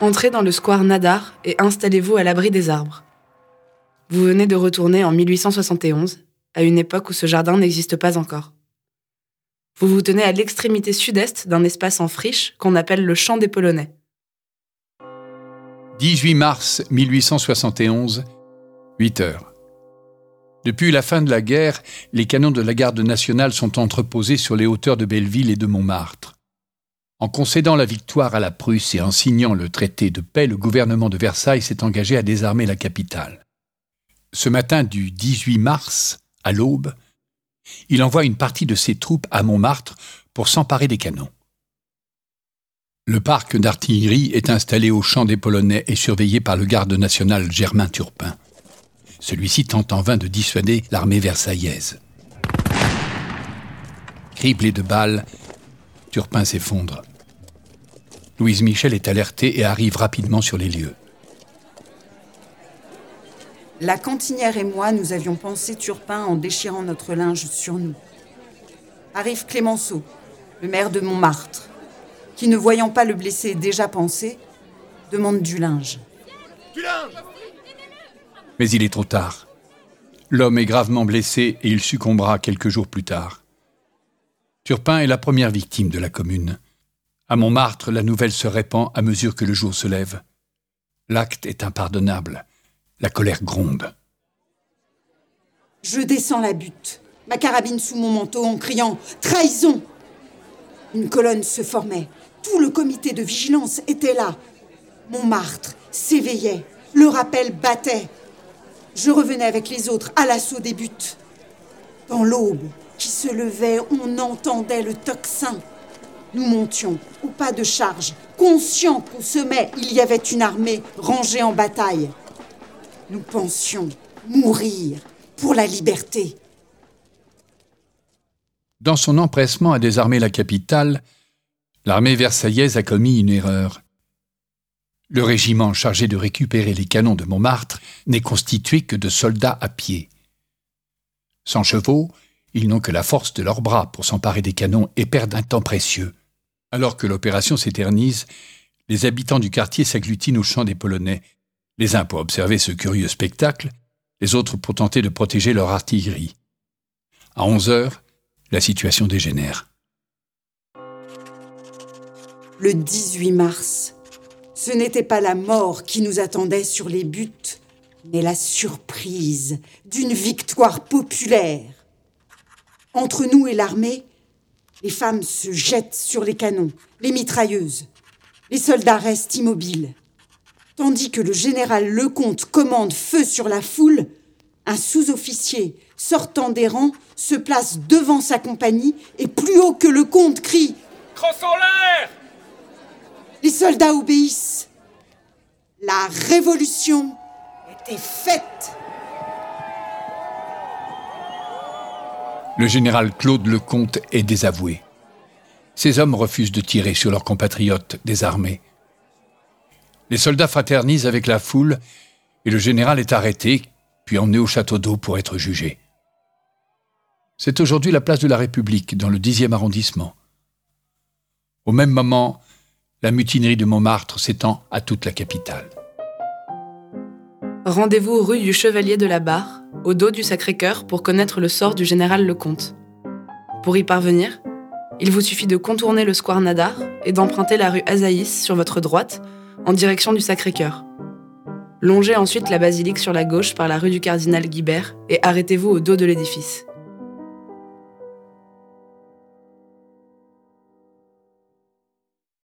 Entrez dans le square Nadar et installez-vous à l'abri des arbres. Vous venez de retourner en 1871, à une époque où ce jardin n'existe pas encore. Vous vous tenez à l'extrémité sud-est d'un espace en friche qu'on appelle le Champ des Polonais. 18 mars 1871, 8 heures. Depuis la fin de la guerre, les canons de la garde nationale sont entreposés sur les hauteurs de Belleville et de Montmartre. En concédant la victoire à la Prusse et en signant le traité de paix, le gouvernement de Versailles s'est engagé à désarmer la capitale. Ce matin du 18 mars, à l'aube, il envoie une partie de ses troupes à Montmartre pour s'emparer des canons. Le parc d'artillerie est installé au champ des Polonais et surveillé par le garde national Germain Turpin. Celui-ci tente en vain de dissuader l'armée versaillaise. Criblé de balles, Turpin s'effondre. Louise Michel est alertée et arrive rapidement sur les lieux. La cantinière et moi, nous avions pensé Turpin en déchirant notre linge sur nous. Arrive Clémenceau, le maire de Montmartre, qui, ne voyant pas le blessé déjà pensé, demande du linge. Du linge Mais il est trop tard. L'homme est gravement blessé et il succombera quelques jours plus tard. Turpin est la première victime de la commune. À Montmartre, la nouvelle se répand à mesure que le jour se lève. L'acte est impardonnable. La colère gronde. Je descends la butte, ma carabine sous mon manteau en criant Trahison Une colonne se formait. Tout le comité de vigilance était là. Montmartre s'éveillait. Le rappel battait. Je revenais avec les autres à l'assaut des buttes. Dans l'aube qui se levait, on entendait le tocsin. Nous montions au pas de charge, conscients qu'au sommet il y avait une armée rangée en bataille. Nous pensions mourir pour la liberté. Dans son empressement à désarmer la capitale, l'armée versaillaise a commis une erreur. Le régiment chargé de récupérer les canons de Montmartre n'est constitué que de soldats à pied. Sans chevaux, ils n'ont que la force de leurs bras pour s'emparer des canons et perdent un temps précieux. Alors que l'opération s'éternise, les habitants du quartier s'agglutinent au champ des Polonais, les uns pour observer ce curieux spectacle, les autres pour tenter de protéger leur artillerie. À 11 heures, la situation dégénère. Le 18 mars, ce n'était pas la mort qui nous attendait sur les buts, mais la surprise d'une victoire populaire. Entre nous et l'armée, les femmes se jettent sur les canons, les mitrailleuses. Les soldats restent immobiles. Tandis que le général Lecomte commande feu sur la foule, un sous-officier sortant des rangs se place devant sa compagnie et plus haut que le comte crie Crosse en l'air Les soldats obéissent. La révolution était faite. Le général Claude Lecomte est désavoué. Ces hommes refusent de tirer sur leurs compatriotes désarmés. Les soldats fraternisent avec la foule et le général est arrêté, puis emmené au château d'eau pour être jugé. C'est aujourd'hui la place de la République, dans le 10e arrondissement. Au même moment, la mutinerie de Montmartre s'étend à toute la capitale. Rendez-vous rue du Chevalier de la Barre, au dos du Sacré-Cœur, pour connaître le sort du général Lecomte. Pour y parvenir, il vous suffit de contourner le square Nadar et d'emprunter la rue Azaïs sur votre droite, en direction du Sacré-Cœur. Longez ensuite la basilique sur la gauche par la rue du Cardinal Guibert et arrêtez-vous au dos de l'édifice.